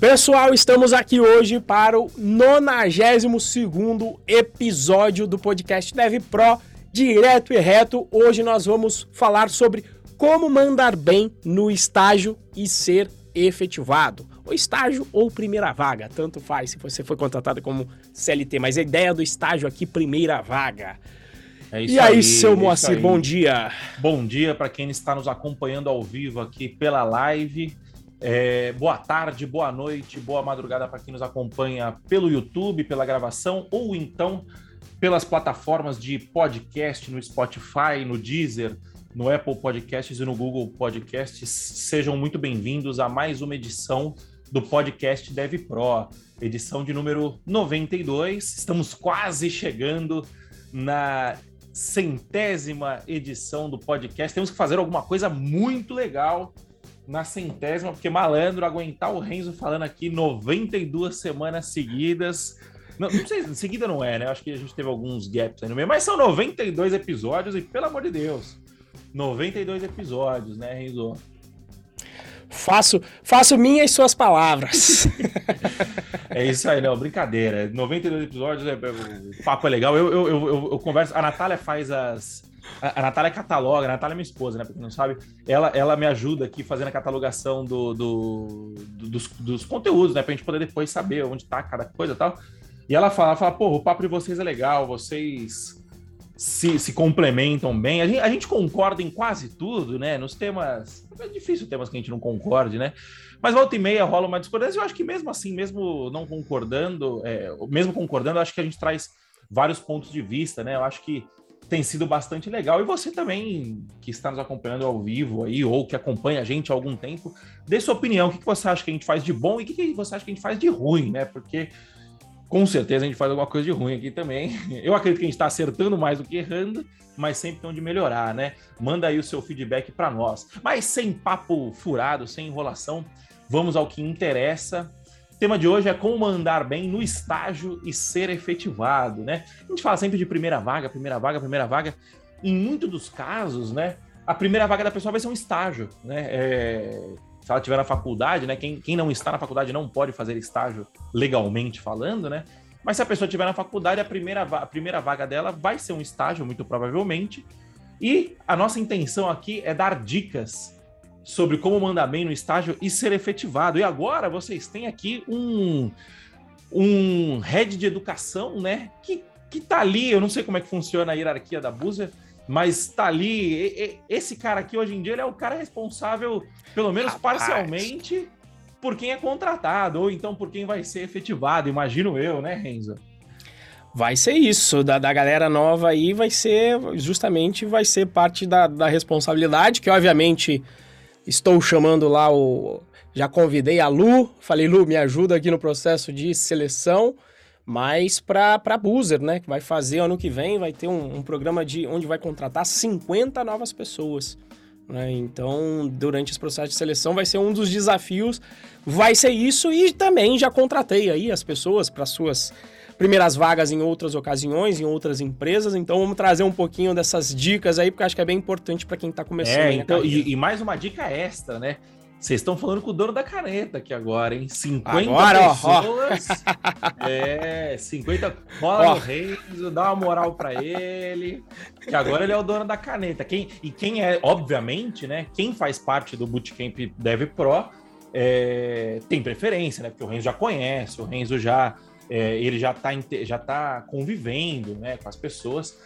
Pessoal, estamos aqui hoje para o 92 episódio do podcast Dev Pro, direto e reto. Hoje nós vamos falar sobre como mandar bem no estágio e ser efetivado. O estágio ou primeira vaga, tanto faz se você foi contratado como CLT, mas a ideia do estágio aqui, primeira vaga. É e aí, aí seu Moacir, bom dia. Bom dia para quem está nos acompanhando ao vivo aqui pela live. É, boa tarde, boa noite, boa madrugada para quem nos acompanha pelo YouTube, pela gravação, ou então pelas plataformas de podcast no Spotify, no Deezer, no Apple Podcasts e no Google Podcasts. Sejam muito bem-vindos a mais uma edição do podcast Dev Pro, edição de número 92. Estamos quase chegando na centésima edição do podcast. Temos que fazer alguma coisa muito legal na centésima, porque malandro aguentar o Renzo falando aqui 92 semanas seguidas. Não, não sei, seguida não é, né? Acho que a gente teve alguns gaps aí no meio, mas são 92 episódios e, pelo amor de Deus, 92 episódios, né, Renzo? Faço, faço minhas suas palavras. é isso aí, não, brincadeira. 92 episódios, é, é, o papo é legal. Eu, eu, eu, eu converso, a Natália faz as, a, Natália cataloga, a Natália é minha esposa, né? Pra quem não sabe, ela, ela me ajuda aqui fazendo a catalogação do, do, do dos, dos, conteúdos, né? Pra gente poder depois saber onde tá cada coisa e tal. E ela fala, fala, pô, o papo de vocês é legal, vocês se, se complementam bem. A gente, a gente concorda em quase tudo, né? Nos temas. É difícil temas que a gente não concorde, né? Mas volta e meia rola uma discordância. Eu acho que mesmo assim, mesmo não concordando, é, mesmo concordando, acho que a gente traz vários pontos de vista, né? Eu acho que tem sido bastante legal. E você também, que está nos acompanhando ao vivo aí, ou que acompanha a gente há algum tempo, dê sua opinião. O que você acha que a gente faz de bom e o que você acha que a gente faz de ruim, né? Porque com certeza a gente faz alguma coisa de ruim aqui também. Eu acredito que a gente está acertando mais do que errando, mas sempre tem onde melhorar, né? Manda aí o seu feedback para nós. Mas sem papo furado, sem enrolação, vamos ao que interessa tema de hoje é como mandar bem no estágio e ser efetivado, né? A gente fala sempre de primeira vaga, primeira vaga, primeira vaga. Em muitos dos casos, né? A primeira vaga da pessoa vai ser um estágio, né? É... Se ela estiver na faculdade, né? Quem, quem não está na faculdade não pode fazer estágio legalmente falando, né? Mas se a pessoa estiver na faculdade, a primeira, a primeira vaga dela vai ser um estágio, muito provavelmente. E a nossa intenção aqui é dar dicas sobre como mandar bem no estágio e ser efetivado. E agora vocês têm aqui um, um head de educação, né? Que, que tá ali, eu não sei como é que funciona a hierarquia da Buzer, mas tá ali. E, e, esse cara aqui hoje em dia ele é o cara responsável, pelo menos Rapaz. parcialmente, por quem é contratado, ou então por quem vai ser efetivado, imagino eu, né, Renzo? Vai ser isso, da, da galera nova aí vai ser, justamente, vai ser parte da, da responsabilidade, que obviamente Estou chamando lá o. Já convidei a Lu, falei, Lu, me ajuda aqui no processo de seleção, mas para Boozer, né? Que vai fazer ano que vem, vai ter um, um programa de onde vai contratar 50 novas pessoas. Né? Então, durante esse processo de seleção, vai ser um dos desafios, vai ser isso, e também já contratei aí as pessoas para suas primeiras vagas em outras ocasiões, em outras empresas. Então vamos trazer um pouquinho dessas dicas aí, porque acho que é bem importante para quem está começando. É, então, e, e, mais uma dica extra, né? Vocês estão falando com o dono da caneta aqui agora, hein? 50 agora, pessoas. Ó, É, 50. Rola o Renzo, dá uma moral para ele. Que agora ele é o dono da caneta. Quem, e quem é, obviamente, né? Quem faz parte do Bootcamp Dev Pro é, tem preferência, né? Porque o Renzo já conhece, o Renzo já é, ele já está já tá convivendo né, com as pessoas.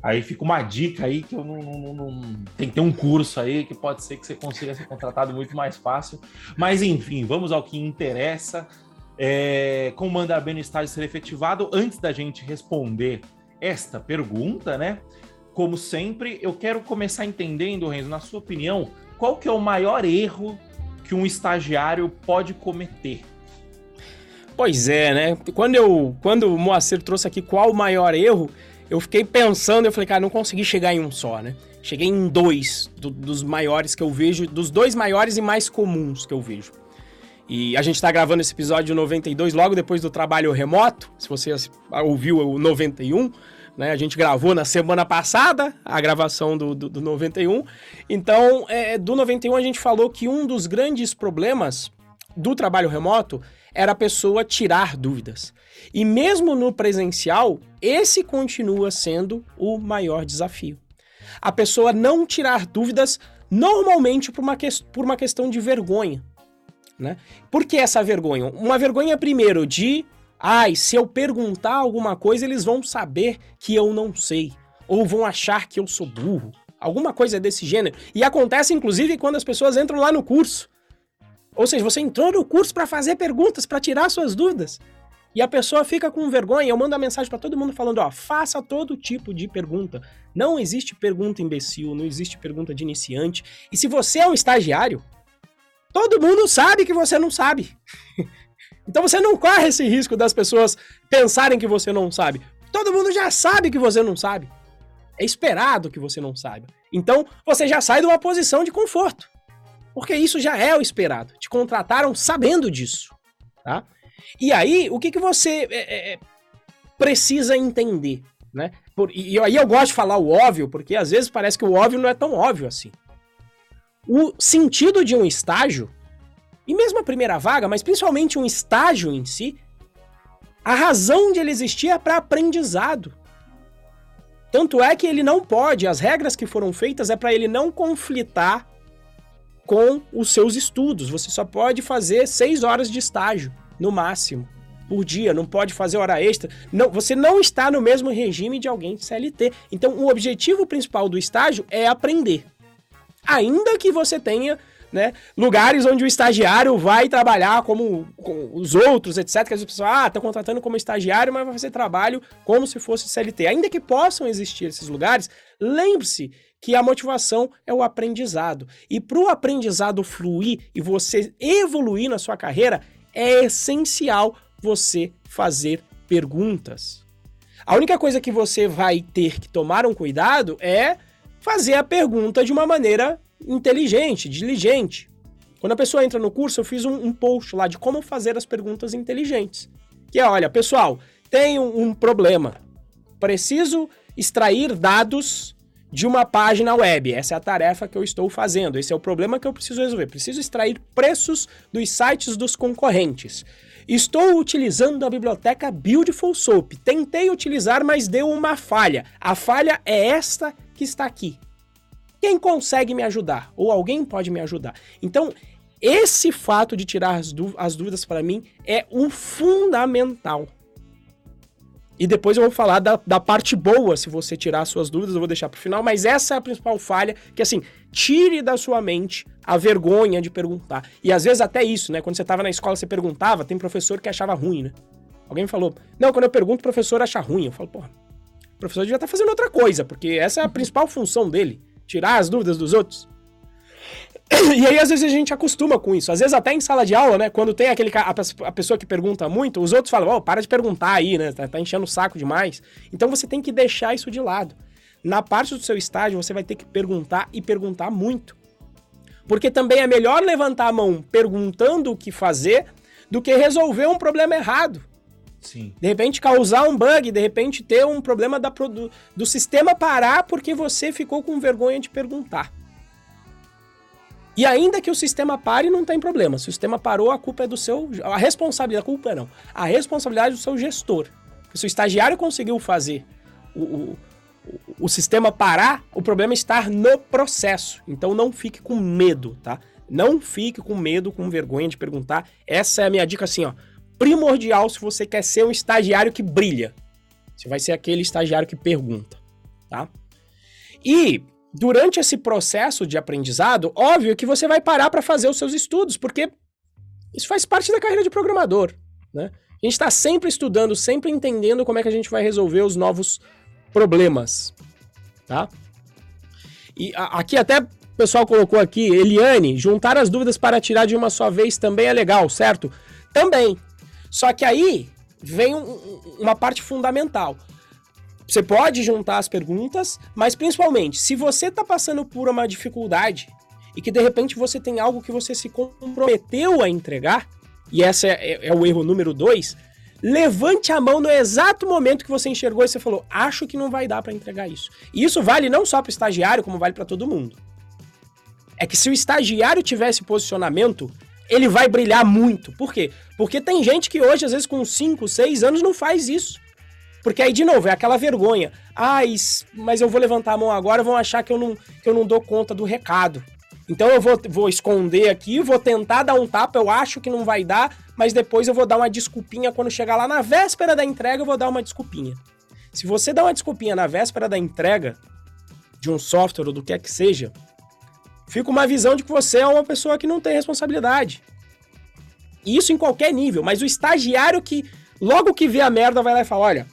Aí fica uma dica aí que eu não, não, não, Tem que ter um curso aí que pode ser que você consiga ser contratado muito mais fácil. Mas enfim, vamos ao que interessa. É, como mandar bem no estágio ser efetivado? Antes da gente responder esta pergunta, né? Como sempre, eu quero começar entendendo, Renzo, na sua opinião, qual que é o maior erro que um estagiário pode cometer? Pois é, né? Quando, eu, quando o Moacir trouxe aqui qual o maior erro, eu fiquei pensando, eu falei, cara, não consegui chegar em um só, né? Cheguei em dois do, dos maiores que eu vejo, dos dois maiores e mais comuns que eu vejo. E a gente está gravando esse episódio 92 logo depois do trabalho remoto. Se você ouviu o 91, né? A gente gravou na semana passada a gravação do, do, do 91. Então, é, do 91 a gente falou que um dos grandes problemas do trabalho remoto era a pessoa tirar dúvidas. E mesmo no presencial, esse continua sendo o maior desafio. A pessoa não tirar dúvidas normalmente por uma, que, por uma questão de vergonha. Né? Por que essa vergonha? Uma vergonha, primeiro, de ai, se eu perguntar alguma coisa, eles vão saber que eu não sei. Ou vão achar que eu sou burro. Alguma coisa desse gênero. E acontece, inclusive, quando as pessoas entram lá no curso. Ou seja, você entrou no curso para fazer perguntas, para tirar suas dúvidas. E a pessoa fica com vergonha. Eu mando a mensagem para todo mundo falando: ó, faça todo tipo de pergunta. Não existe pergunta imbecil, não existe pergunta de iniciante. E se você é um estagiário, todo mundo sabe que você não sabe. então você não corre esse risco das pessoas pensarem que você não sabe. Todo mundo já sabe que você não sabe. É esperado que você não saiba. Então você já sai de uma posição de conforto. Porque isso já é o esperado. Te contrataram sabendo disso, tá? E aí, o que, que você é, é, é, precisa entender, né? Por, e aí eu gosto de falar o óbvio, porque às vezes parece que o óbvio não é tão óbvio assim. O sentido de um estágio, e mesmo a primeira vaga, mas principalmente um estágio em si, a razão de ele existir é para aprendizado. Tanto é que ele não pode, as regras que foram feitas é para ele não conflitar com os seus estudos. Você só pode fazer seis horas de estágio, no máximo, por dia. Não pode fazer hora extra. Não, você não está no mesmo regime de alguém de CLT. Então, o objetivo principal do estágio é aprender. Ainda que você tenha né, lugares onde o estagiário vai trabalhar como, os outros, etc. Que as pessoas, ah, estão contratando como estagiário, mas vai fazer trabalho como se fosse CLT. Ainda que possam existir esses lugares, lembre-se que a motivação é o aprendizado. E para o aprendizado fluir e você evoluir na sua carreira, é essencial você fazer perguntas. A única coisa que você vai ter que tomar um cuidado é fazer a pergunta de uma maneira inteligente, diligente. Quando a pessoa entra no curso, eu fiz um, um post lá de como fazer as perguntas inteligentes. Que é, olha, pessoal, tenho um problema. Preciso extrair dados de uma página web. Essa é a tarefa que eu estou fazendo. Esse é o problema que eu preciso resolver. Preciso extrair preços dos sites dos concorrentes. Estou utilizando a biblioteca Beautiful Soap. Tentei utilizar, mas deu uma falha. A falha é esta que está aqui. Quem consegue me ajudar? Ou alguém pode me ajudar? Então, esse fato de tirar as, as dúvidas para mim é o fundamental. E depois eu vou falar da, da parte boa, se você tirar suas dúvidas, eu vou deixar pro final, mas essa é a principal falha, que assim, tire da sua mente a vergonha de perguntar. E às vezes até isso, né? Quando você tava na escola, você perguntava, tem professor que achava ruim, né? Alguém me falou, não, quando eu pergunto, o professor acha ruim. Eu falo, porra, o professor devia estar tá fazendo outra coisa, porque essa é a principal função dele, tirar as dúvidas dos outros. E aí, às vezes, a gente acostuma com isso. Às vezes, até em sala de aula, né? Quando tem aquele a, a pessoa que pergunta muito, os outros falam, ó, oh, para de perguntar aí, né? Tá, tá enchendo o saco demais. Então você tem que deixar isso de lado. Na parte do seu estágio, você vai ter que perguntar e perguntar muito. Porque também é melhor levantar a mão perguntando o que fazer do que resolver um problema errado. Sim. De repente causar um bug, de repente ter um problema da, do, do sistema parar porque você ficou com vergonha de perguntar. E ainda que o sistema pare, não tem problema. Se o sistema parou, a culpa é do seu. A responsabilidade, a culpa não. A responsabilidade é do seu gestor. Se o estagiário conseguiu fazer o, o, o sistema parar, o problema é no processo. Então não fique com medo, tá? Não fique com medo, com vergonha de perguntar. Essa é a minha dica assim, ó. Primordial se você quer ser um estagiário que brilha. Você vai ser aquele estagiário que pergunta, tá? E durante esse processo de aprendizado, óbvio que você vai parar para fazer os seus estudos, porque isso faz parte da carreira de programador, né? A gente está sempre estudando, sempre entendendo como é que a gente vai resolver os novos problemas, tá? E a, aqui até o pessoal colocou aqui, Eliane, juntar as dúvidas para tirar de uma só vez também é legal, certo? Também. Só que aí vem um, uma parte fundamental. Você pode juntar as perguntas, mas principalmente, se você está passando por uma dificuldade e que de repente você tem algo que você se comprometeu a entregar, e esse é, é, é o erro número dois, levante a mão no exato momento que você enxergou e você falou: acho que não vai dar para entregar isso. E isso vale não só para o estagiário, como vale para todo mundo. É que se o estagiário tivesse posicionamento, ele vai brilhar muito. Por quê? Porque tem gente que hoje, às vezes, com 5, 6 anos, não faz isso. Porque aí, de novo, é aquela vergonha. Ah, mas eu vou levantar a mão agora, vão achar que eu não, que eu não dou conta do recado. Então eu vou, vou esconder aqui, vou tentar dar um tapa, eu acho que não vai dar, mas depois eu vou dar uma desculpinha quando chegar lá na véspera da entrega, eu vou dar uma desculpinha. Se você dá uma desculpinha na véspera da entrega de um software ou do que é que seja, fica uma visão de que você é uma pessoa que não tem responsabilidade. Isso em qualquer nível, mas o estagiário que logo que vê a merda vai lá e fala: olha,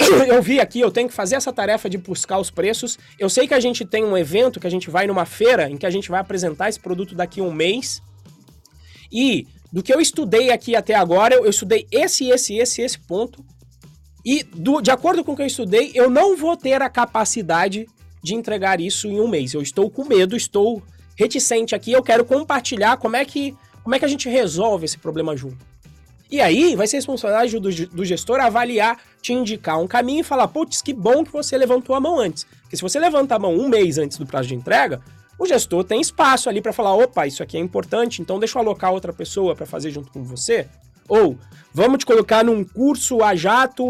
eu vi aqui, eu tenho que fazer essa tarefa de buscar os preços. Eu sei que a gente tem um evento, que a gente vai numa feira, em que a gente vai apresentar esse produto daqui a um mês. E do que eu estudei aqui até agora, eu, estudei esse, esse, esse, esse ponto. E do, de acordo com o que eu estudei, eu não vou ter a capacidade de entregar isso em um mês. Eu estou com medo, estou reticente aqui, eu quero compartilhar como é que, como é que a gente resolve esse problema junto. E aí vai ser responsabilidade do, do gestor avaliar, te indicar um caminho e falar, putz, que bom que você levantou a mão antes. Porque se você levanta a mão um mês antes do prazo de entrega, o gestor tem espaço ali para falar, opa, isso aqui é importante, então deixa eu alocar outra pessoa para fazer junto com você. Ou vamos te colocar num curso a jato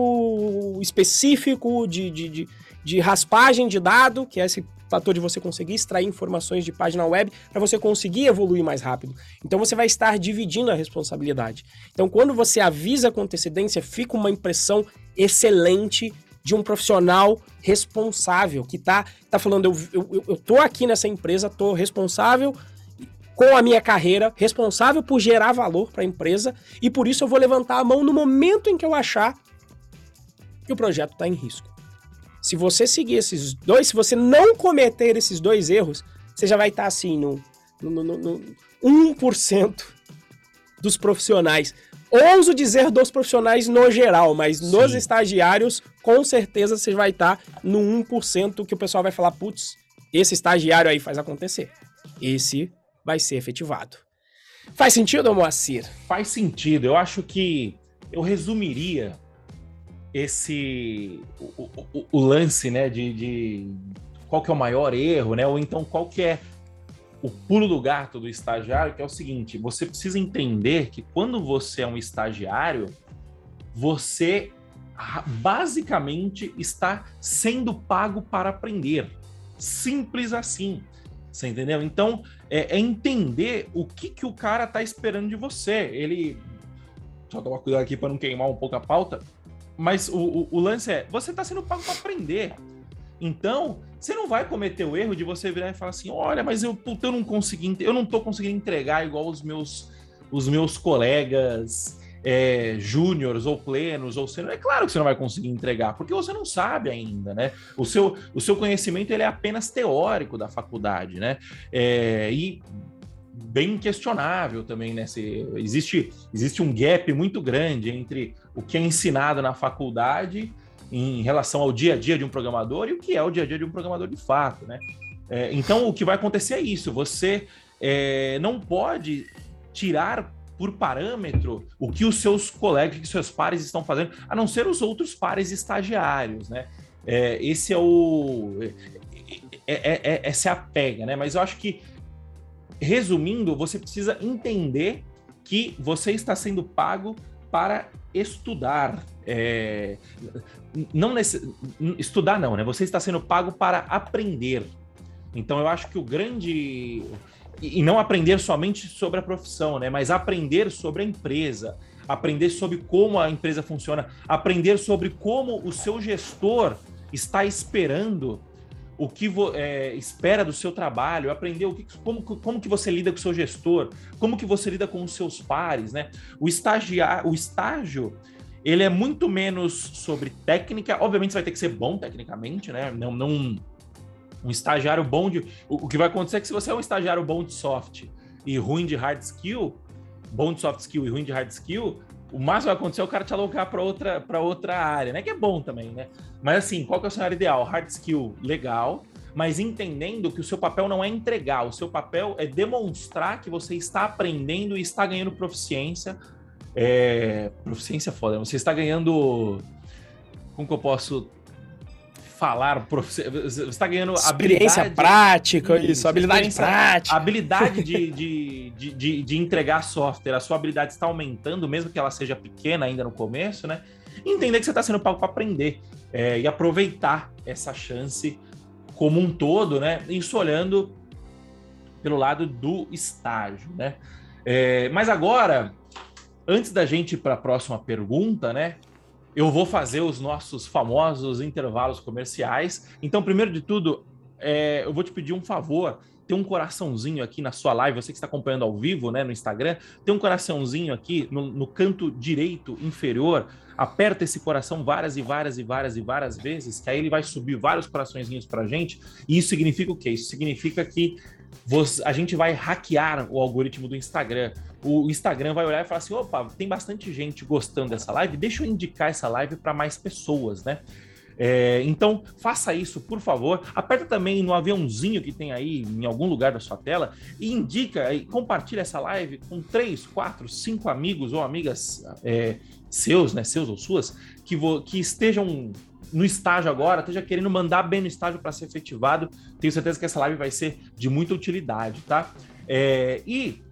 específico de, de, de, de raspagem de dado, que é esse fator de você conseguir extrair informações de página web para você conseguir evoluir mais rápido. Então você vai estar dividindo a responsabilidade. Então quando você avisa com antecedência, fica uma impressão excelente de um profissional responsável que tá, tá falando, eu, eu, eu tô aqui nessa empresa, tô responsável com a minha carreira, responsável por gerar valor para a empresa e por isso eu vou levantar a mão no momento em que eu achar que o projeto está em risco. Se você seguir esses dois, se você não cometer esses dois erros, você já vai estar tá, assim no, no, no, no 1% dos profissionais. Ouso dizer dos profissionais no geral, mas Sim. nos estagiários, com certeza você vai estar tá no 1% que o pessoal vai falar, putz, esse estagiário aí faz acontecer. Esse vai ser efetivado. Faz sentido, Moacir? Faz sentido. Eu acho que eu resumiria esse o, o, o lance, né, de, de, qual que é o maior erro, né, ou então qual que é o pulo do gato do estagiário, que é o seguinte: você precisa entender que quando você é um estagiário, você basicamente está sendo pago para aprender. Simples assim. Você entendeu? Então, é, é entender o que, que o cara tá esperando de você. Ele. Só tomar cuidado aqui para não queimar um pouco a pauta. Mas o, o, o lance é: você tá sendo pago para aprender. Então, você não vai cometer o erro de você virar e falar assim: olha, mas eu, eu não consegui, eu não tô conseguindo entregar igual os meus, os meus colegas é, júniores ou plenos ou sênior, é claro que você não vai conseguir entregar, porque você não sabe ainda, né? O seu, o seu conhecimento ele é apenas teórico da faculdade, né? É, e bem questionável também, né? Se, existe, existe um gap muito grande entre o que é ensinado na faculdade em relação ao dia a dia de um programador e o que é o dia a dia de um programador de fato, né? É, então, o que vai acontecer é isso: você é, não pode tirar por parâmetro o que os seus colegas, que seus pares estão fazendo, a não ser os outros pares estagiários, né? É, esse é o. É, é, é, essa é a pega, né? Mas eu acho que, resumindo, você precisa entender que você está sendo pago para estudar. É, não nesse, estudar não, né? Você está sendo pago para aprender. Então eu acho que o grande e não aprender somente sobre a profissão, né? Mas aprender sobre a empresa, aprender sobre como a empresa funciona, aprender sobre como o seu gestor está esperando o que é, espera do seu trabalho, aprender o que, como, como que você lida com o seu gestor, como que você lida com os seus pares, né? O estagiário, o estágio, ele é muito menos sobre técnica, obviamente você vai ter que ser bom tecnicamente, né? Não, não um estagiário bom de. O, o, que vai acontecer é que se você é um estagiário bom de soft e ruim de hard skill, bom de soft skill e ruim de hard skill, o máximo que vai acontecer é o cara te alocar para outra, outra área, né? Que é bom também, né? Mas assim, qual que é o cenário ideal? Hard skill legal, mas entendendo que o seu papel não é entregar, o seu papel é demonstrar que você está aprendendo e está ganhando proficiência. É... Proficiência é foda, você está ganhando. Como que eu posso falar, você está ganhando experiência prática, isso, isso habilidade prática. Habilidade de, de, de, de, de entregar software, a sua habilidade está aumentando, mesmo que ela seja pequena ainda no começo, né? Entender que você está sendo pago para aprender é, e aproveitar essa chance como um todo, né? Isso olhando pelo lado do estágio, né? É, mas agora, antes da gente ir para a próxima pergunta, né? Eu vou fazer os nossos famosos intervalos comerciais. Então, primeiro de tudo, é, eu vou te pedir um favor. Tem um coraçãozinho aqui na sua live, você que está acompanhando ao vivo, né, no Instagram, tem um coraçãozinho aqui no, no canto direito inferior. Aperta esse coração várias e várias e várias e várias vezes, que aí ele vai subir vários coraçõezinhos para gente. E isso significa o quê? Isso significa que você, a gente vai hackear o algoritmo do Instagram. O Instagram vai olhar e falar assim: opa, tem bastante gente gostando dessa live, deixa eu indicar essa live para mais pessoas, né? É, então, faça isso, por favor. Aperta também no aviãozinho que tem aí em algum lugar da sua tela e indica e compartilha essa live com três, quatro, cinco amigos ou amigas é, seus, né? Seus ou suas, que, que estejam no estágio agora, esteja querendo mandar bem no estágio para ser efetivado. Tenho certeza que essa live vai ser de muita utilidade, tá? É, e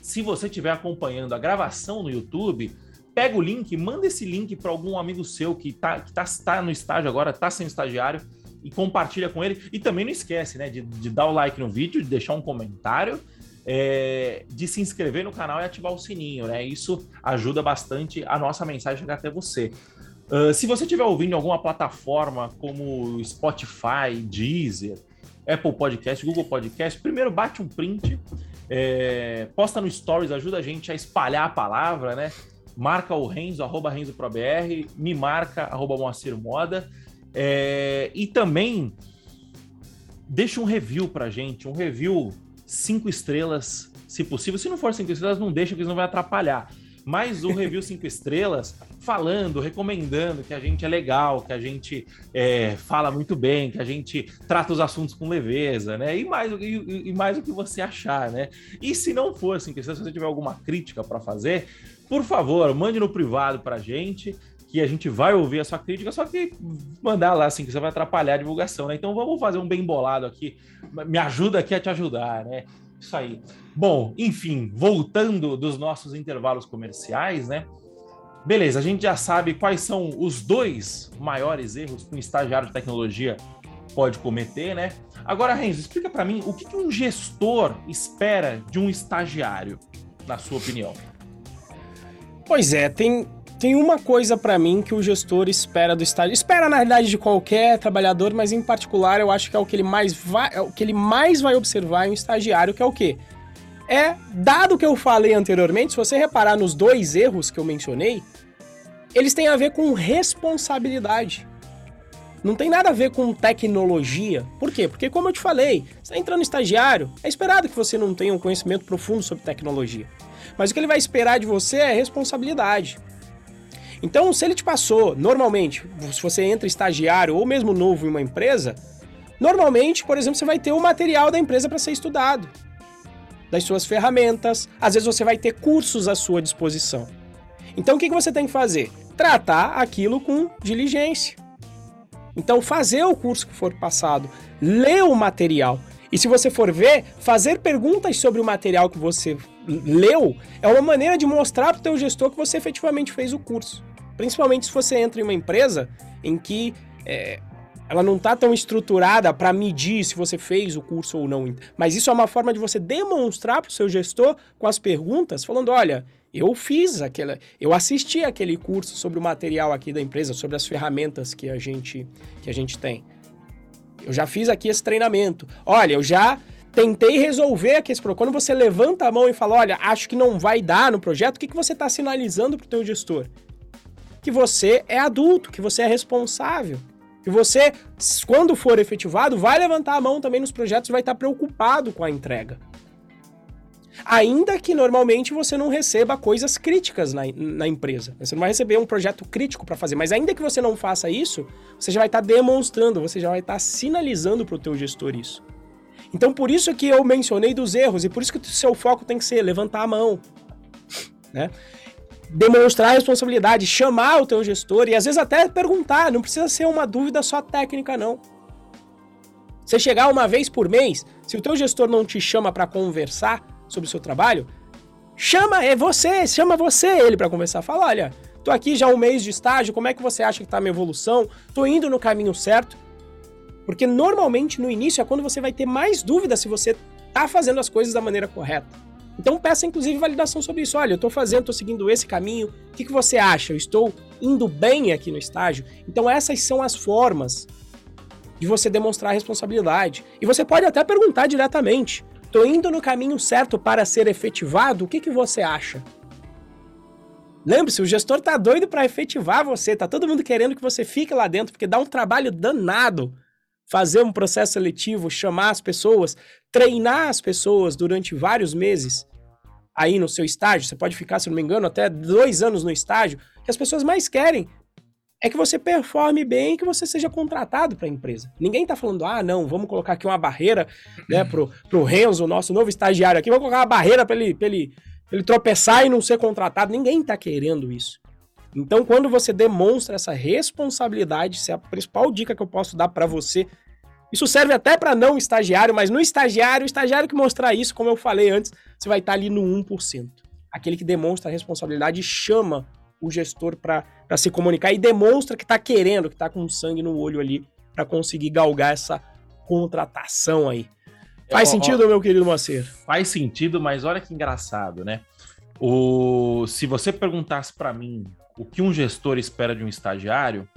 se você estiver acompanhando a gravação no YouTube, pega o link, manda esse link para algum amigo seu que está que tá, tá no estágio agora, está sendo estagiário, e compartilha com ele. E também não esquece, né, de, de dar o like no vídeo, de deixar um comentário, é, de se inscrever no canal e ativar o sininho, né? Isso ajuda bastante a nossa mensagem chegar até você. Uh, se você estiver ouvindo alguma plataforma como Spotify, Deezer, Apple Podcast, Google Podcast, primeiro bate um print, é, posta no Stories, ajuda a gente a espalhar a palavra, né? Marca o Renzo, arroba RenzoProBR, me marca, arroba Moacir Moda. É, e também deixa um review pra gente, um review cinco estrelas, se possível. Se não for cinco estrelas, não deixa, porque senão vai atrapalhar mais um review cinco estrelas, falando, recomendando que a gente é legal, que a gente é, fala muito bem, que a gente trata os assuntos com leveza, né? E mais, e, e mais o que você achar, né? E se não for cinco estrelas, se você tiver alguma crítica para fazer, por favor, mande no privado para a gente que a gente vai ouvir a sua crítica, só que mandar lá assim, que você vai atrapalhar a divulgação, né? Então vamos fazer um bem bolado aqui. Me ajuda aqui a te ajudar, né? Isso aí. Bom, enfim, voltando dos nossos intervalos comerciais, né? Beleza, a gente já sabe quais são os dois maiores erros que um estagiário de tecnologia pode cometer, né? Agora, Renzo, explica para mim o que, que um gestor espera de um estagiário, na sua opinião. Pois é, tem, tem uma coisa para mim que o gestor espera do estágio. Espera, na realidade, de qualquer trabalhador, mas em particular eu acho que é o que ele mais vai, é o que ele mais vai observar em um estagiário, que é o quê? É, dado que eu falei anteriormente, se você reparar nos dois erros que eu mencionei, eles têm a ver com responsabilidade. Não tem nada a ver com tecnologia. Por quê? Porque, como eu te falei, você está entrando estagiário, é esperado que você não tenha um conhecimento profundo sobre tecnologia. Mas o que ele vai esperar de você é responsabilidade. Então, se ele te passou, normalmente, se você entra estagiário ou mesmo novo em uma empresa, normalmente, por exemplo, você vai ter o material da empresa para ser estudado, das suas ferramentas, às vezes você vai ter cursos à sua disposição. Então, o que você tem que fazer? Tratar aquilo com diligência. Então, fazer o curso que for passado, ler o material. E se você for ver, fazer perguntas sobre o material que você leu é uma maneira de mostrar para o teu gestor que você efetivamente fez o curso. Principalmente se você entra em uma empresa em que é, ela não está tão estruturada para medir se você fez o curso ou não. Mas isso é uma forma de você demonstrar para o seu gestor com as perguntas, falando: olha, eu fiz aquela, eu assisti aquele curso sobre o material aqui da empresa, sobre as ferramentas que a gente que a gente tem. Eu já fiz aqui esse treinamento. Olha, eu já tentei resolver aqui esse problema. Quando você levanta a mão e fala, olha, acho que não vai dar no projeto, o que, que você está sinalizando para o teu gestor? Que você é adulto, que você é responsável. Que você, quando for efetivado, vai levantar a mão também nos projetos e vai estar preocupado com a entrega. Ainda que normalmente você não receba coisas críticas na, na empresa. Você não vai receber um projeto crítico para fazer, mas ainda que você não faça isso, você já vai estar demonstrando, você já vai estar sinalizando para o teu gestor isso. Então, por isso que eu mencionei dos erros e por isso que o seu foco tem que ser levantar a mão, né? Demonstrar responsabilidade, chamar o teu gestor e às vezes até perguntar, não precisa ser uma dúvida só técnica não. Você chegar uma vez por mês, se o teu gestor não te chama para conversar sobre o seu trabalho, chama é você, chama você ele para conversar, fala, olha, tô aqui já um mês de estágio, como é que você acha que tá a minha evolução? Tô indo no caminho certo? Porque normalmente no início é quando você vai ter mais dúvidas se você tá fazendo as coisas da maneira correta. Então peça inclusive validação sobre isso. Olha, eu estou fazendo, estou seguindo esse caminho. O que, que você acha? Eu estou indo bem aqui no estágio? Então essas são as formas de você demonstrar responsabilidade. E você pode até perguntar diretamente: estou indo no caminho certo para ser efetivado? O que, que você acha? Lembre-se, o gestor tá doido para efetivar você, tá todo mundo querendo que você fique lá dentro, porque dá um trabalho danado fazer um processo seletivo, chamar as pessoas, treinar as pessoas durante vários meses aí no seu estágio. Você pode ficar, se não me engano, até dois anos no estágio. que as pessoas mais querem é que você performe bem e que você seja contratado para a empresa. Ninguém tá falando, ah, não, vamos colocar aqui uma barreira, né, pro, pro Renzo, nosso novo estagiário aqui, vamos colocar uma barreira para ele, ele, ele tropeçar e não ser contratado. Ninguém tá querendo isso. Então, quando você demonstra essa responsabilidade, isso é a principal dica que eu posso dar para você. Isso serve até para não estagiário, mas no estagiário, o estagiário que mostrar isso, como eu falei antes, você vai estar tá ali no 1%. Aquele que demonstra a responsabilidade chama o gestor para se comunicar e demonstra que está querendo, que está com sangue no olho ali para conseguir galgar essa contratação aí. Faz sentido, meu querido Moacir? Faz sentido, mas olha que engraçado, né? O... Se você perguntasse para mim o que um gestor espera de um estagiário,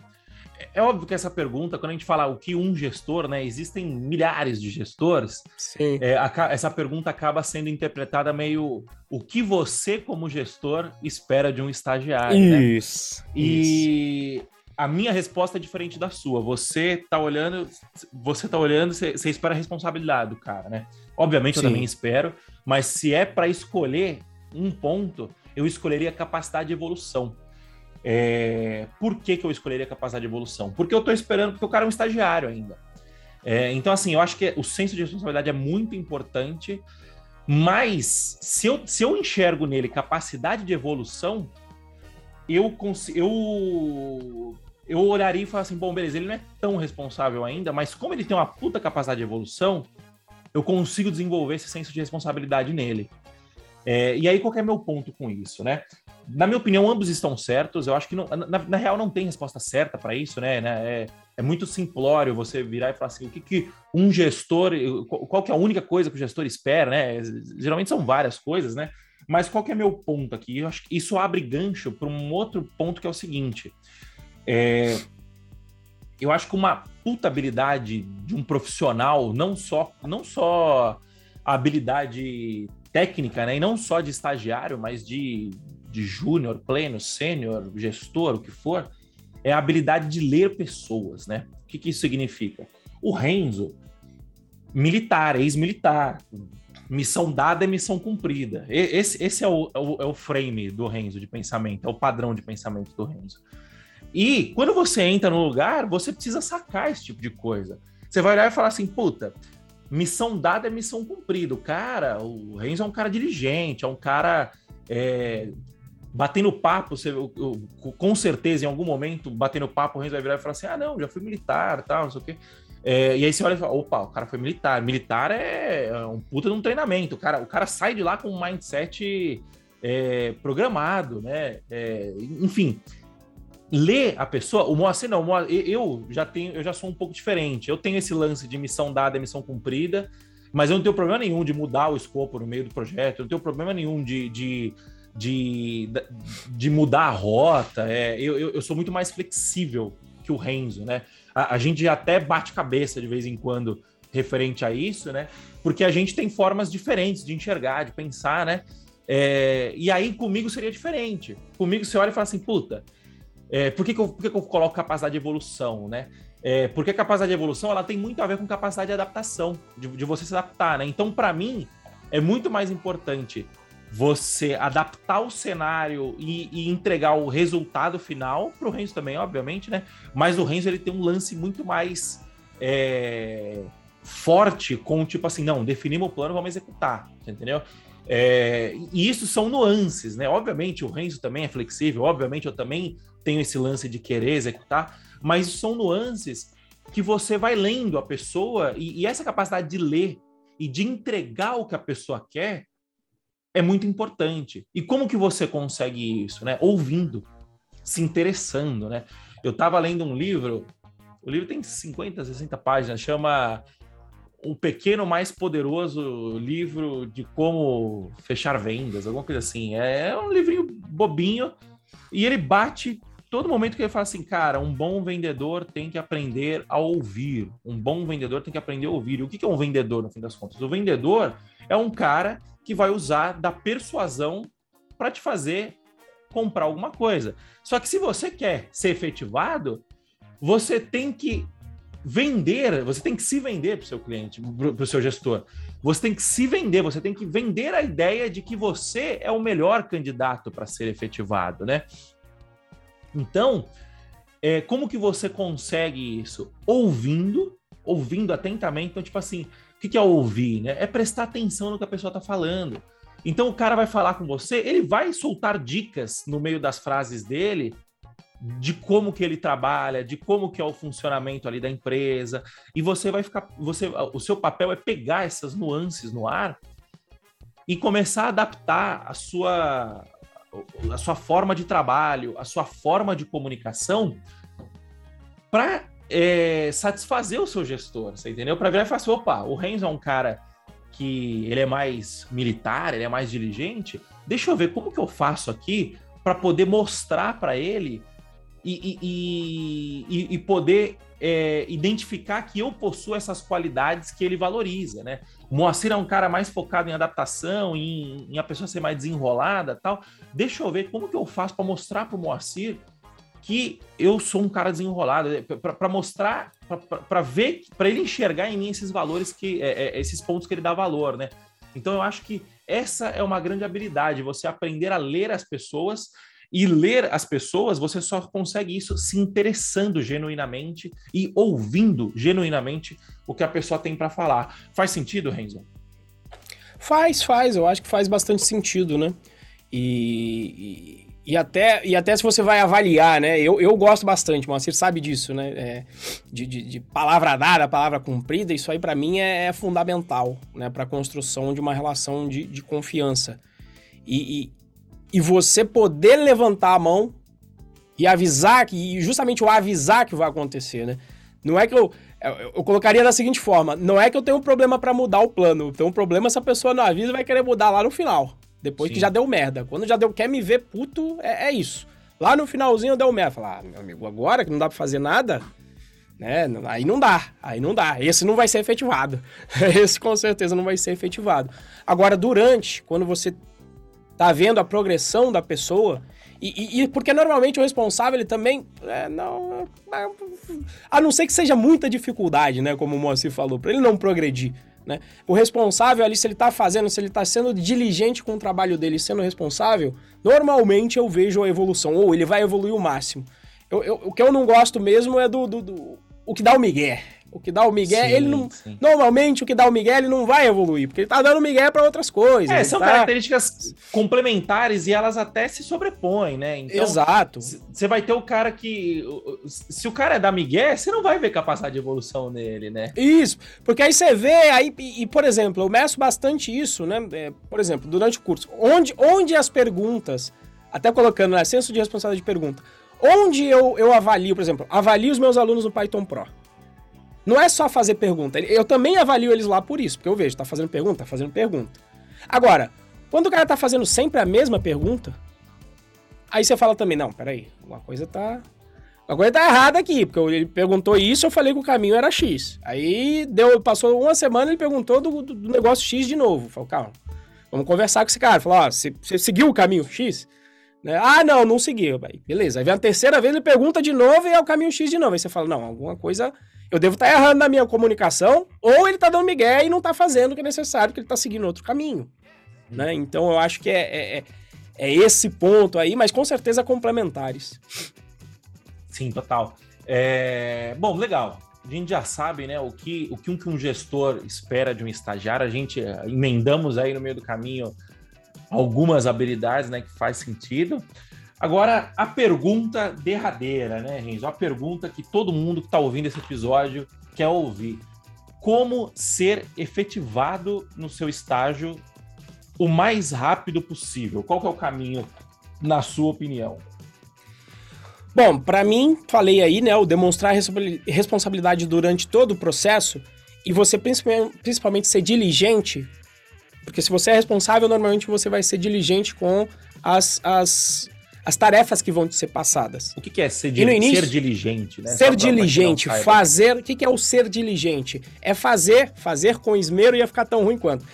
é óbvio que essa pergunta, quando a gente fala o que um gestor, né? Existem milhares de gestores. É, a, essa pergunta acaba sendo interpretada meio o que você, como gestor, espera de um estagiário. Isso. Né? E isso. a minha resposta é diferente da sua. Você tá olhando, você tá olhando, você, você espera a responsabilidade do cara, né? Obviamente Sim. eu também espero, mas se é para escolher um ponto, eu escolheria capacidade de evolução. É, por que, que eu escolheria capacidade de evolução? Porque eu estou esperando, porque o cara é um estagiário ainda. É, então, assim, eu acho que o senso de responsabilidade é muito importante, mas se eu, se eu enxergo nele capacidade de evolução, eu, eu, eu olharia e falaria assim: bom, beleza, ele não é tão responsável ainda, mas como ele tem uma puta capacidade de evolução, eu consigo desenvolver esse senso de responsabilidade nele. É, e aí, qual é meu ponto com isso, né? Na minha opinião, ambos estão certos. Eu acho que, não, na, na, real, não tem resposta certa para isso, né? É, é, muito simplório você virar e falar assim, o que, que um gestor, qual que é a única coisa que o gestor espera, né? Geralmente são várias coisas, né? Mas qual que é meu ponto aqui? Eu acho que isso abre gancho para um outro ponto que é o seguinte. É, eu acho que uma puta habilidade de um profissional, não só, não só a habilidade técnica, né? E não só de estagiário, mas de, de júnior, pleno, sênior, gestor, o que for, é a habilidade de ler pessoas, né? O que, que isso significa? O Renzo, militar, ex-militar, missão dada é missão cumprida. Esse, esse é, o, é, o, é o frame do Renzo de pensamento, é o padrão de pensamento do Renzo. E quando você entra no lugar, você precisa sacar esse tipo de coisa. Você vai olhar e falar assim, puta, missão dada é missão cumprida. O cara, o Renzo é um cara dirigente, é um cara é, batendo papo, você, eu, eu, com certeza, em algum momento, batendo papo, o Renzo vai virar e falar assim: ah, não, já fui militar, tal, não sei o quê. É, e aí você olha e fala, opa, o cara foi militar. Militar é, é um puta de um treinamento. O cara, o cara sai de lá com um mindset é, programado, né? É, enfim, ler a pessoa, o Moacir não, eu já tenho, eu já sou um pouco diferente. Eu tenho esse lance de missão dada, missão cumprida, mas eu não tenho problema nenhum de mudar o escopo no meio do projeto, eu não tenho problema nenhum de, de, de, de mudar a rota. É, eu, eu, eu, sou muito mais flexível que o Renzo, né? A, a gente até bate cabeça de vez em quando referente a isso, né? Porque a gente tem formas diferentes de enxergar, de pensar, né? É, e aí comigo seria diferente. Comigo você olha e fala assim, puta, é, por que, que, eu, por que, que eu coloco capacidade de evolução, né? É, porque a capacidade de evolução ela tem muito a ver com capacidade de adaptação, de, de você se adaptar, né? Então, para mim, é muito mais importante você adaptar o cenário e, e entregar o resultado final para o Renzo também, obviamente, né? Mas o Renzo ele tem um lance muito mais é, forte com tipo assim, não, definimos o plano, vamos executar, entendeu? É, e isso são nuances, né? Obviamente o Renzo também é flexível, obviamente eu também tenho esse lance de querer executar, mas são nuances que você vai lendo a pessoa e, e essa capacidade de ler e de entregar o que a pessoa quer é muito importante. E como que você consegue isso, né? Ouvindo, se interessando, né? Eu estava lendo um livro, o livro tem 50, 60 páginas, chama um pequeno mais poderoso livro de como fechar vendas, alguma coisa assim. É um livrinho bobinho e ele bate todo momento que ele fala assim, cara, um bom vendedor tem que aprender a ouvir. Um bom vendedor tem que aprender a ouvir. E o que é um vendedor, no fim das contas? O vendedor é um cara que vai usar da persuasão para te fazer comprar alguma coisa. Só que se você quer ser efetivado, você tem que vender, você tem que se vender para o seu cliente, para o seu gestor. Você tem que se vender, você tem que vender a ideia de que você é o melhor candidato para ser efetivado, né? Então, é, como que você consegue isso? Ouvindo, ouvindo atentamente. Então, tipo assim, o que é ouvir? Né? É prestar atenção no que a pessoa está falando. Então, o cara vai falar com você, ele vai soltar dicas no meio das frases dele de como que ele trabalha, de como que é o funcionamento ali da empresa, e você vai ficar, você, o seu papel é pegar essas nuances no ar e começar a adaptar a sua a sua forma de trabalho, a sua forma de comunicação para é, satisfazer o seu gestor, você entendeu? Para virar e falar assim, opa, o Renzo é um cara que ele é mais militar, ele é mais diligente, deixa eu ver como que eu faço aqui para poder mostrar para ele e, e, e, e poder é, identificar que eu possuo essas qualidades que ele valoriza, né? O Moacir é um cara mais focado em adaptação, em, em a pessoa ser mais desenrolada tal. Deixa eu ver como que eu faço para mostrar para o Moacir que eu sou um cara desenrolado, é, para mostrar, para ver, para ele enxergar em mim esses valores que, é, é, esses pontos que ele dá valor, né? Então eu acho que essa é uma grande habilidade, você aprender a ler as pessoas e ler as pessoas, você só consegue isso se interessando genuinamente e ouvindo genuinamente o que a pessoa tem para falar. Faz sentido, Renzo? Faz, faz. Eu acho que faz bastante sentido, né? E, e, e, até, e até se você vai avaliar, né? Eu, eu gosto bastante, você sabe disso, né? É, de, de, de, palavra dada, palavra cumprida, isso aí para mim é, é, fundamental, né? Para a construção de uma relação de, de confiança. E, e você poder levantar a mão e avisar que, e justamente o avisar que vai acontecer, né? Não é que eu, eu, colocaria da seguinte forma: não é que eu tenho um problema para mudar o plano, eu tenho um problema se a pessoa não avisa vai querer mudar lá no final. Depois Sim. que já deu merda. Quando já deu, quer me ver puto, é, é isso. Lá no finalzinho deu merda. Falar, ah, meu amigo, agora que não dá pra fazer nada, né? Aí não dá, aí não dá. Esse não vai ser efetivado. Esse com certeza não vai ser efetivado. Agora, durante, quando você tá vendo a progressão da pessoa. E, e, e porque normalmente o responsável ele também. É, não, é, a não ser que seja muita dificuldade, né? Como o Moacir falou, para ele não progredir. Né? O responsável ali, se ele está fazendo, se ele está sendo diligente com o trabalho dele, sendo responsável, normalmente eu vejo a evolução, ou ele vai evoluir o máximo. Eu, eu, o que eu não gosto mesmo é do, do, do o que dá o migué. O que dá o Miguel, sim, ele não. Sim. Normalmente, o que dá o Miguel, ele não vai evoluir, porque ele tá dando Miguel para outras coisas. É, são tá... características complementares e elas até se sobrepõem, né? Então, Exato. Você vai ter o cara que. Se o cara é da Miguel, você não vai ver capacidade de evolução nele, né? Isso. Porque aí você vê, aí, e, por exemplo, eu meço bastante isso, né? É, por exemplo, durante o curso. Onde, onde as perguntas, até colocando, né? Senso de responsabilidade de pergunta. Onde eu, eu avalio, por exemplo, avalio os meus alunos no Python Pro. Não é só fazer pergunta. Eu também avalio eles lá por isso, porque eu vejo, tá fazendo pergunta, tá fazendo pergunta. Agora, quando o cara tá fazendo sempre a mesma pergunta, aí você fala também, não, peraí, uma coisa tá. Uma coisa tá errada aqui, porque ele perguntou isso, eu falei que o caminho era X. Aí deu, passou uma semana, ele perguntou do, do negócio X de novo. Falei, calma, vamos conversar com esse cara. Falou, ó, você, você seguiu o caminho X? Né? Ah, não, não seguiu. Aí, beleza. Aí vem a terceira vez, ele pergunta de novo e é o caminho X de novo. Aí você fala, não, alguma coisa eu devo estar tá errando na minha comunicação, ou ele está dando migué e não está fazendo o que é necessário, porque ele está seguindo outro caminho. Né? Então eu acho que é, é, é, é esse ponto aí, mas com certeza complementares. Sim, total. É... Bom, legal. A gente já sabe, né, o que, o um, que um gestor espera de um estagiário. A gente eh, emendamos aí no meio do caminho algumas habilidades, né, que faz sentido. Agora, a pergunta derradeira, né, Renzo? A pergunta que todo mundo que está ouvindo esse episódio quer ouvir. Como ser efetivado no seu estágio o mais rápido possível? Qual é o caminho, na sua opinião? Bom, para mim, falei aí, né, o demonstrar responsabilidade durante todo o processo e você principalmente ser diligente, porque se você é responsável, normalmente você vai ser diligente com as, as, as tarefas que vão te ser passadas. O que, que é ser, início, ser diligente? Né? Ser diligente, fazer. O que, que é o ser diligente? É fazer, fazer com esmero ia ficar tão ruim quanto.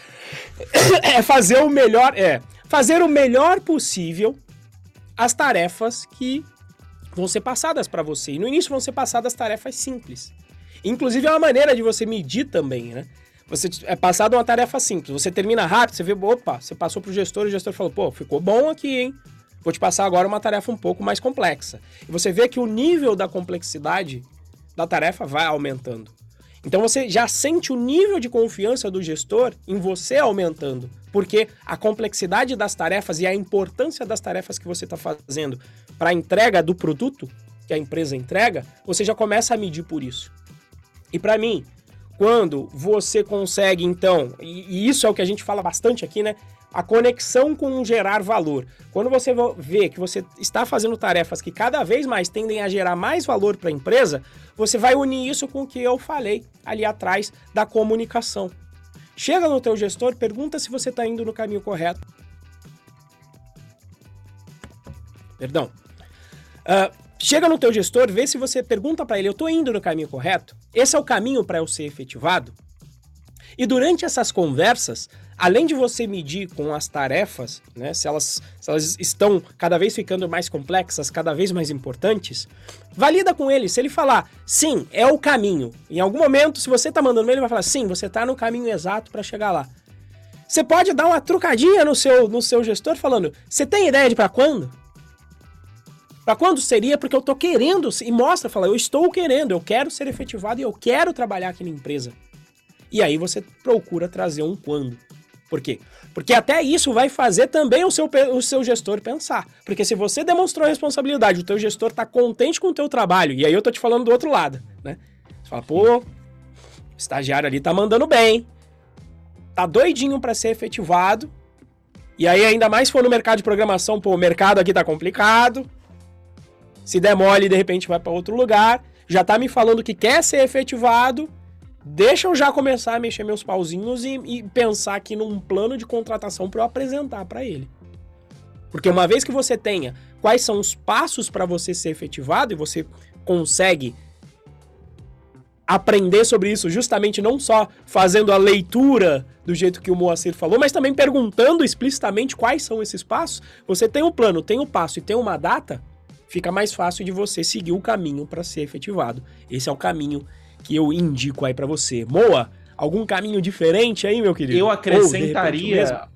é fazer o melhor, é fazer o melhor possível as tarefas que vão ser passadas para você. E no início vão ser passadas tarefas simples. Inclusive é uma maneira de você medir também, né? Você é passado uma tarefa simples, você termina rápido, você vê, opa, você passou pro gestor, o gestor falou, pô, ficou bom aqui, hein? Vou te passar agora uma tarefa um pouco mais complexa. E você vê que o nível da complexidade da tarefa vai aumentando. Então você já sente o nível de confiança do gestor em você aumentando, porque a complexidade das tarefas e a importância das tarefas que você está fazendo para a entrega do produto que a empresa entrega, você já começa a medir por isso. E para mim, quando você consegue, então, e, e, isso é o que a gente fala bastante aqui, né? A conexão com gerar valor. Quando você vê que você está fazendo tarefas que cada vez mais tendem a gerar mais valor para a empresa, você vai unir isso com o que eu falei ali atrás da comunicação. Chega no teu gestor, pergunta se você está indo no caminho correto. Perdão. Uh, chega no teu gestor, vê se você pergunta para ele, eu estou indo no caminho correto? Esse é o caminho para eu ser efetivado? E durante essas conversas, além de você medir com as tarefas, né, se elas, se elas estão cada vez ficando mais complexas, cada vez mais importantes, valida com ele. Se ele falar, sim, é o caminho. Em algum momento, se você está mandando ele, vai falar, sim, você está no caminho exato para chegar lá. Você pode dar uma trucadinha no seu, no seu gestor falando, você tem ideia de para quando? Para quando seria? Porque eu tô querendo e mostra, fala, eu estou querendo, eu quero ser efetivado e eu quero trabalhar aqui na empresa. E aí você procura trazer um quando. Por quê? Porque até isso vai fazer também o seu, o seu gestor pensar. Porque se você demonstrou responsabilidade, o teu gestor tá contente com o teu trabalho, e aí eu tô te falando do outro lado, né? Você fala, pô, o estagiário ali tá mandando bem, tá doidinho para ser efetivado, e aí ainda mais se for no mercado de programação, pô, o mercado aqui tá complicado, se demole, de repente vai para outro lugar, já tá me falando que quer ser efetivado, deixa eu já começar a mexer meus pauzinhos e, e pensar aqui num plano de contratação para eu apresentar para ele. Porque uma vez que você tenha quais são os passos para você ser efetivado e você consegue aprender sobre isso justamente não só fazendo a leitura do jeito que o Moacir falou, mas também perguntando explicitamente quais são esses passos, você tem um plano, tem um passo e tem uma data, fica mais fácil de você seguir o caminho para ser efetivado. Esse é o caminho que eu indico aí para você. Moa, algum caminho diferente aí, meu querido? Eu acrescentaria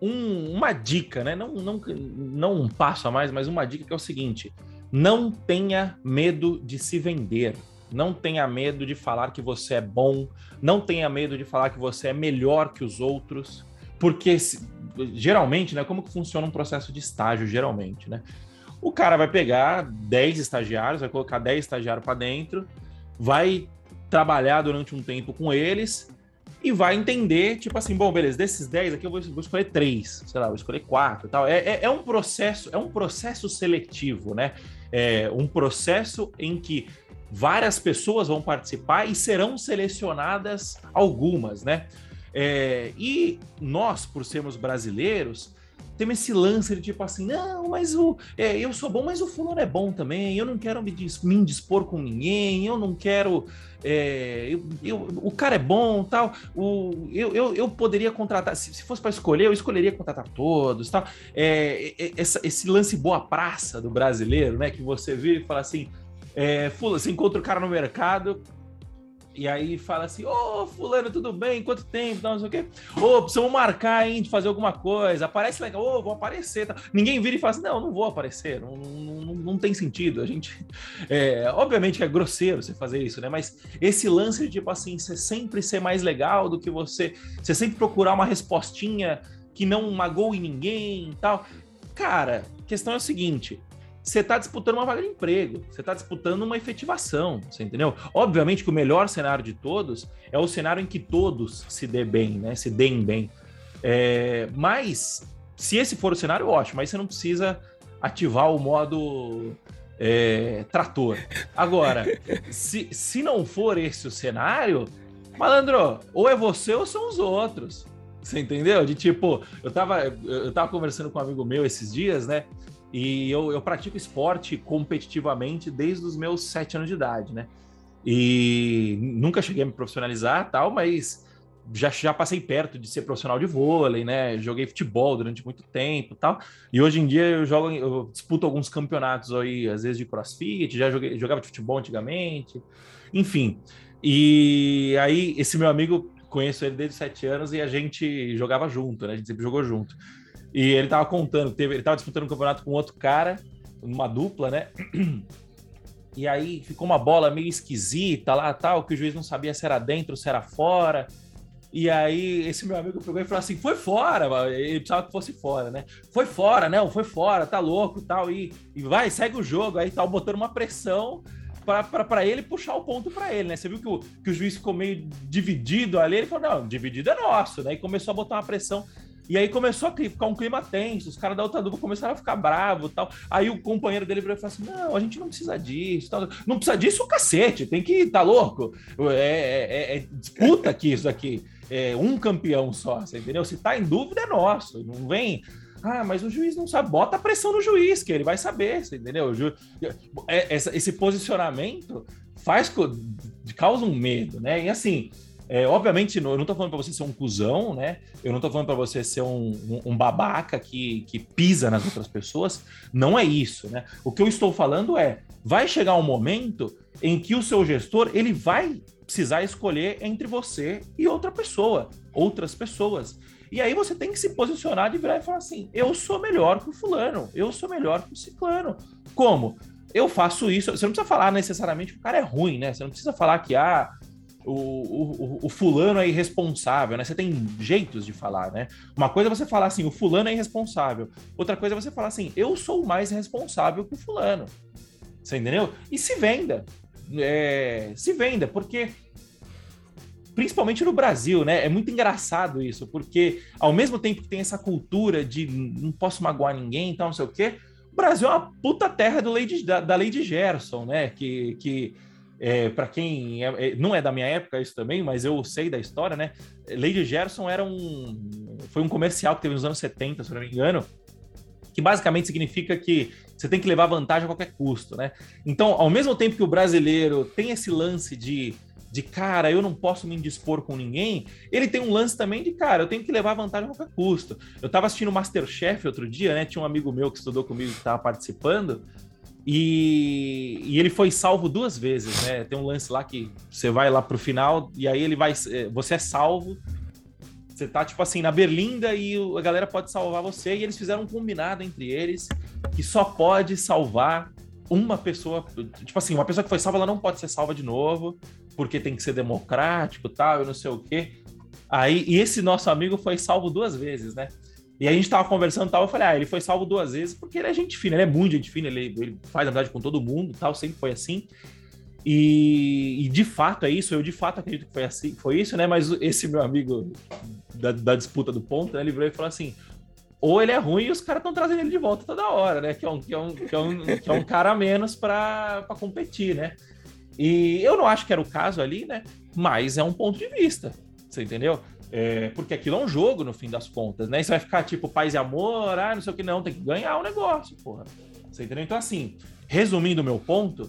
um, uma dica, né? Não, não, não um passo a mais, mas uma dica que é o seguinte: não tenha medo de se vender. Não tenha medo de falar que você é bom, não tenha medo de falar que você é melhor que os outros, porque geralmente, né, como que funciona um processo de estágio geralmente, né? O cara vai pegar 10 estagiários, vai colocar 10 estagiários para dentro, vai trabalhar durante um tempo com eles e vai entender, tipo assim, bom, beleza, desses 10 aqui eu vou, vou escolher 3, sei lá, vou escolher 4 e tal. É, é, é, um processo, é um processo seletivo, né? É um processo em que várias pessoas vão participar e serão selecionadas algumas, né? É, e nós, por sermos brasileiros, tem esse lance de tipo assim, não, mas o, é, eu sou bom, mas o fulano é bom também, eu não quero me, me indispor com ninguém, eu não quero. É, eu, eu, o cara é bom tal. O, eu, eu, eu poderia contratar, se, se fosse para escolher, eu escolheria contratar todos tal. É, é, essa, esse lance boa praça do brasileiro, né? Que você vê e fala assim. É, você encontra o cara no mercado, e aí fala assim, ô oh, fulano, tudo bem? Quanto tempo? Não, sei o quê. Ô, oh, precisamos marcar, hein, de fazer alguma coisa. Aparece legal, ô, oh, vou aparecer. Tá? Ninguém vira e fala assim, não, não vou aparecer. Não, não, não tem sentido. A gente... É, obviamente que é grosseiro você fazer isso, né? Mas esse lance de, tipo assim, você sempre ser mais legal do que você... Você sempre procurar uma respostinha que não magoe ninguém e tal. Cara, a questão é o seguinte: você está disputando uma vaga de emprego, você está disputando uma efetivação, você entendeu? Obviamente que o melhor cenário de todos é o cenário em que todos se dê bem, né? Se deem bem. É, mas, se esse for o cenário, ótimo, aí você não precisa ativar o modo é, trator. Agora, se, se não for esse o cenário, malandro, ou é você ou são os outros. Você entendeu? De tipo, eu tava, eu tava conversando com um amigo meu esses dias, né? E eu, eu pratico esporte competitivamente desde os meus sete anos de idade, né? E nunca cheguei a me profissionalizar tal, mas já, já passei perto de ser profissional de vôlei, né? Joguei futebol durante muito tempo tal. E hoje em dia eu jogo, eu disputo alguns campeonatos aí, às vezes de crossfit, já joguei, jogava de futebol antigamente, enfim. E aí, esse meu amigo, conheço ele desde sete anos e a gente jogava junto, né? A gente sempre jogou junto. E ele tava contando, teve, ele tava disputando um campeonato com outro cara, uma dupla, né? E aí ficou uma bola meio esquisita lá, tal, que o juiz não sabia se era dentro, se era fora. E aí esse meu amigo pegou e falou assim: foi fora, ele precisava que fosse fora, né? Foi fora, não, foi fora, tá louco tal. E, e vai, segue o jogo. Aí tal, botando uma pressão para ele puxar o ponto para ele, né? Você viu que o, que o juiz ficou meio dividido ali, ele falou: não, dividido é nosso, né? E começou a botar uma pressão e aí começou a ficar um clima tenso, os caras da outra dupla começaram a ficar bravos tal. Aí o companheiro dele falou assim: não, a gente não precisa disso. Tal. Não precisa disso o cacete, tem que. Tá louco? É, é, é, é disputa aqui isso aqui. É um campeão só, você entendeu? Se tá em dúvida, é nosso. Não vem. Ah, mas o juiz não sabe. Bota a pressão no juiz, que ele vai saber, você entendeu? Ju... É, esse posicionamento faz. causa um medo, né? E assim, é, obviamente, eu não tô falando para você ser um cuzão, né? Eu não tô falando para você ser um, um, babaca que, que pisa nas outras pessoas. Não é isso, né? O que eu estou falando é, vai chegar um momento em que o seu gestor, ele vai precisar escolher entre você e outra pessoa, outras pessoas. E aí você tem que se posicionar de virar e falar assim, eu sou melhor que o fulano, eu sou melhor que o ciclano. Como? Eu faço isso, você não precisa falar necessariamente que o cara é ruim, né? Você não precisa falar que, ah, o, o, o, fulano é irresponsável, né? Você tem jeitos de falar, né? Uma coisa é você falar assim, o fulano é irresponsável. Outra coisa é você falar assim, eu sou mais responsável que o fulano. Você entendeu? E se venda. É, se venda, porque principalmente no Brasil, né? É muito engraçado isso, porque ao mesmo tempo que tem essa cultura de não posso magoar ninguém, então não sei o quê, o Brasil é uma puta terra do de, da, da lei de Gerson, né? Que, que é, para quem é, é, não é da minha época isso também, mas eu sei da história, né? Lady Gerson era um foi um comercial que teve nos anos 70, se não me engano, que basicamente significa que você tem que levar vantagem a qualquer custo, né? Então, ao mesmo tempo que o brasileiro tem esse lance de de cara, eu não posso me indispor com ninguém, ele tem um lance também de cara, eu tenho que levar vantagem a qualquer custo. Eu tava assistindo Masterchef outro dia, né? Tinha um amigo meu que estudou comigo que estava participando, e, e, ele foi salvo duas vezes, né? Tem um lance lá que você vai lá pro final e aí ele vai. É, você é salvo. Você tá, tipo assim, na berlinda e a galera pode salvar você. E eles fizeram um combinado entre eles que só pode salvar uma pessoa. Tipo assim, uma pessoa que foi salva, ela não pode ser salva de novo, porque tem que ser democrático tal, eu não sei o quê. Aí, e esse nosso amigo foi salvo duas vezes, né? E a gente tava conversando e tal, eu falei, ah, ele foi salvo duas vezes porque ele é gente fina, ele é muito gente fina, ele, ele faz amizade com todo mundo tal, sempre foi assim. E, e, de fato é isso, eu de fato acredito que foi assim, foi isso, né? Mas esse meu amigo da, da disputa do ponto, né, ele virou e falou assim: ou ele é ruim e os caras estão trazendo ele de volta toda hora, né? Que é um, que é um, que é um, que é um cara a menos para competir, né? E eu não acho que era o caso ali, né? Mas é um ponto de vista, você entendeu? É, porque aquilo é um jogo, no fim das contas, né? E você vai ficar tipo paz e amor, ah, não sei o que, não, tem que ganhar o negócio, porra. Você entendeu? Então, assim, resumindo o meu ponto,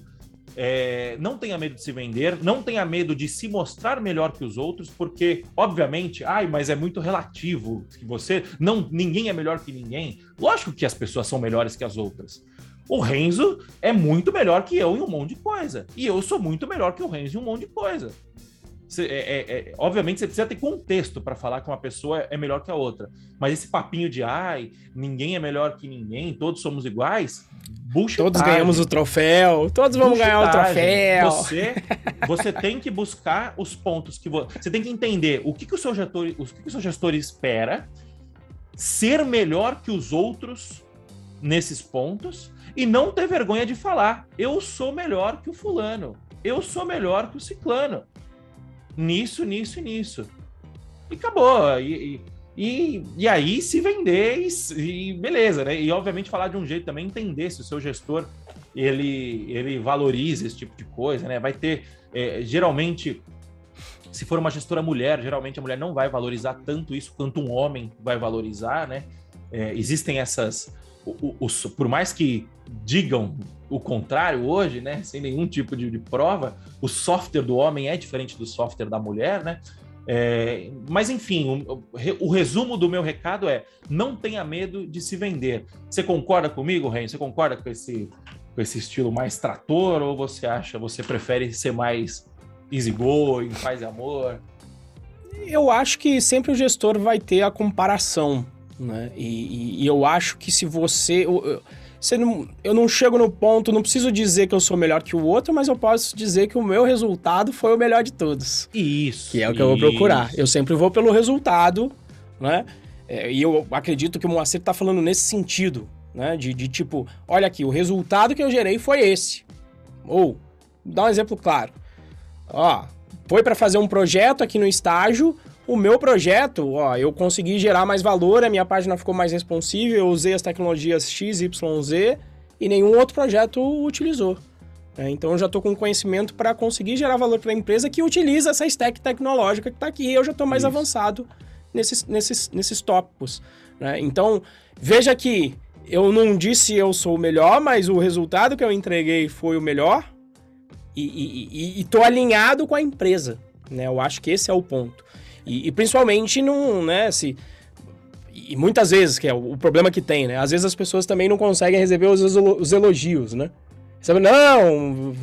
é, não tenha medo de se vender, não tenha medo de se mostrar melhor que os outros, porque, obviamente, ai, mas é muito relativo que você. não Ninguém é melhor que ninguém. Lógico que as pessoas são melhores que as outras. O Renzo é muito melhor que eu em um monte de coisa. E eu sou muito melhor que o Renzo em um monte de coisa. Cê, é, é, é, obviamente você precisa ter contexto para falar que uma pessoa é melhor que a outra. Mas esse papinho de ai, ninguém é melhor que ninguém, todos somos iguais. Todos ganhamos o troféu, todos vamos ganhar o troféu. Você, você tem que buscar os pontos que você, você tem que entender o que, que o seu gestor, o que, que o seu gestor espera ser melhor que os outros nesses pontos e não ter vergonha de falar: eu sou melhor que o fulano, eu sou melhor que o ciclano. Nisso, nisso e nisso. E acabou. E, e, e aí se vender e, e, beleza, né? E obviamente falar de um jeito também, entender se o seu gestor ele, ele valoriza esse tipo de coisa, né? Vai ter, é, geralmente, se for uma gestora mulher, geralmente a mulher não vai valorizar tanto isso quanto um homem vai valorizar, né? É, existem essas, os, por mais que digam o contrário hoje, né, sem nenhum tipo de, de, prova, o software do homem é diferente do software da mulher, né? É, mas enfim, o, o, resumo do meu recado é: não tenha medo de se vender. Você concorda comigo, Ren? Você concorda com esse, com esse estilo mais trator ou você acha, você prefere ser mais easy going, paz e amor? Eu acho que sempre o gestor vai ter a comparação, né? E, e, e eu acho que se você. Eu, você não, eu não chego no ponto, não preciso dizer que eu sou melhor que o outro, mas eu posso dizer que o meu resultado foi o melhor de todos. Isso. Que é o que isso. eu vou procurar. Eu sempre vou pelo resultado, né? É, e eu acredito que o Moacir está falando nesse sentido, né? De, de tipo, olha aqui, o resultado que eu gerei foi esse. Ou, dá um exemplo claro. Ó, foi para fazer um projeto aqui no estágio, o meu projeto, ó, eu consegui gerar mais valor, a minha página ficou mais responsível, eu usei as tecnologias X, Y, Z e nenhum outro projeto utilizou. É, então eu já estou com conhecimento para conseguir gerar valor para a empresa que utiliza essa stack tecnológica que está aqui. Eu já estou mais Isso. avançado nesses, nesses, nesses tópicos. Né? Então veja que eu não disse eu sou o melhor, mas o resultado que eu entreguei foi o melhor e estou alinhado com a empresa. Né? Eu acho que esse é o ponto. E, e principalmente não, né, se e muitas vezes, que é o, problema que tem, né? Às vezes as pessoas também não conseguem receber os, os elogios, né? Você não,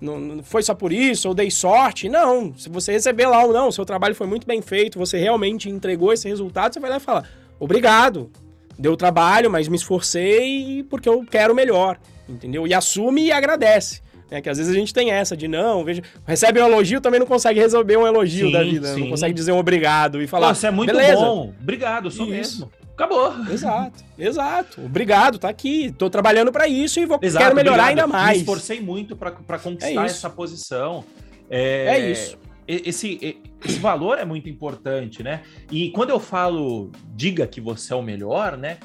não, não, foi só por isso, ou dei sorte. Não, se você receber lá ou não, seu trabalho foi muito bem feito, você realmente entregou esse resultado, você vai lá e fala, obrigado, deu trabalho, mas me esforcei porque eu quero melhor, entendeu? E assume e agradece. É que às vezes a gente tem essa de não, veja, recebe um elogio, também não consegue resolver um elogio sim, da vida, sim. não consegue dizer um obrigado e falar. Você é muito beleza. bom, obrigado, sou isso. mesmo. Acabou. Exato, exato. Obrigado, tá aqui. Tô trabalhando para isso e vou, exato, quero melhorar obrigado. ainda mais. Me esforcei muito para conquistar é essa posição. É, é isso. Esse, esse valor é muito importante, né? E quando eu falo diga que você é o melhor, né?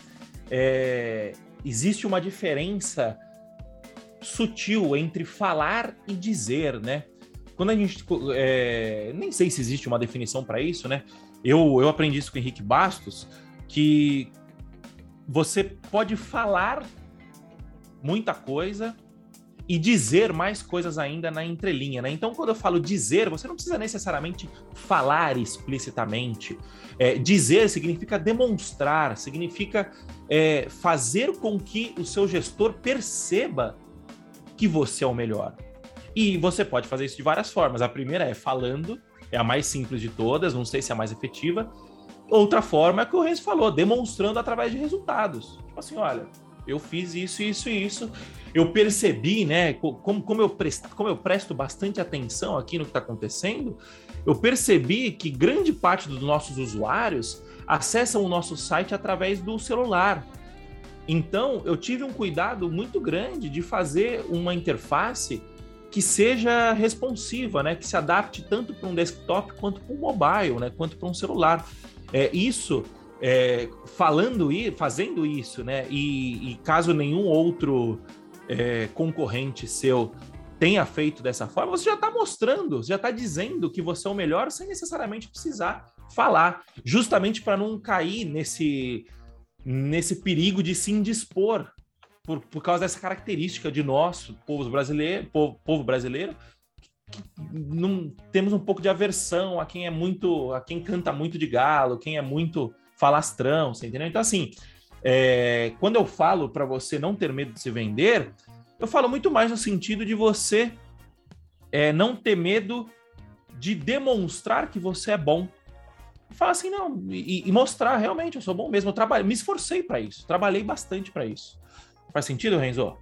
É, existe uma diferença sutil entre falar e dizer, né? Quando a gente. É, nem sei se existe uma definição para isso, né? Eu, eu aprendi isso com o Henrique Bastos, que você pode falar muita coisa e dizer mais coisas ainda na entrelinha, né? Então, quando eu falo dizer, você não precisa necessariamente falar explicitamente. É, dizer significa demonstrar, significa é, fazer com que o seu gestor perceba que você é o melhor. E você pode fazer isso de várias formas. A primeira é falando, é a mais simples de todas, não sei se é a mais efetiva. Outra forma é que o Renzo falou, demonstrando através de resultados. Tipo assim, olha, eu fiz isso, isso e isso. Eu percebi, né, como, como, eu presto, como eu presto bastante atenção aqui no que está acontecendo, eu percebi que grande parte dos nossos usuários acessam o nosso site através do celular. Então, eu tive um cuidado muito grande de fazer uma interface que seja responsiva, né? Que se adapte tanto para um desktop quanto para um mobile, né? Quanto para um celular. É, isso, é, falando e fazendo isso, né? E, e caso nenhum outro é, concorrente seu tenha feito dessa forma, você já está mostrando, já está dizendo que você é o melhor sem necessariamente precisar falar, justamente para não cair nesse nesse perigo de se indispor por, por causa dessa característica de nós, povo brasileiro, povo, povo brasileiro, não temos um pouco de aversão a quem é muito, a quem canta muito de galo, quem é muito falastrão, você entendeu? Então assim, é, quando eu falo para você não ter medo de se vender, eu falo muito mais no sentido de você é, não ter medo de demonstrar que você é bom falar assim, não, e, e, mostrar realmente, eu sou bom mesmo, eu trabalhei, me esforcei para isso, trabalhei bastante para isso. Faz sentido, Renzo?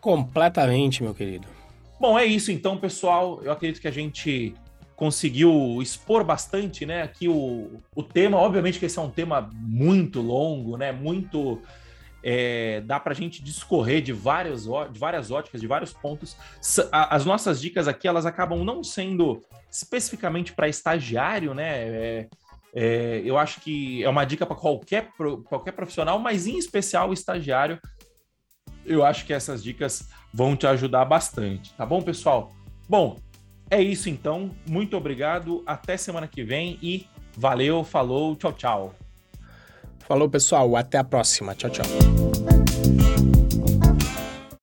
Completamente, meu querido. Bom, é isso então, pessoal. Eu acredito que a gente conseguiu expor bastante, né? Aqui o, o tema, obviamente que esse é um tema muito longo, né? Muito é, dá para a gente discorrer de várias, de várias óticas, de vários pontos. As nossas dicas aqui elas acabam não sendo especificamente para estagiário, né? É, é, eu acho que é uma dica para qualquer, qualquer profissional, mas em especial o estagiário. Eu acho que essas dicas vão te ajudar bastante, tá bom, pessoal? Bom, é isso então. Muito obrigado. Até semana que vem e valeu, falou, tchau, tchau. Falou, pessoal. Até a próxima. Tchau, tchau.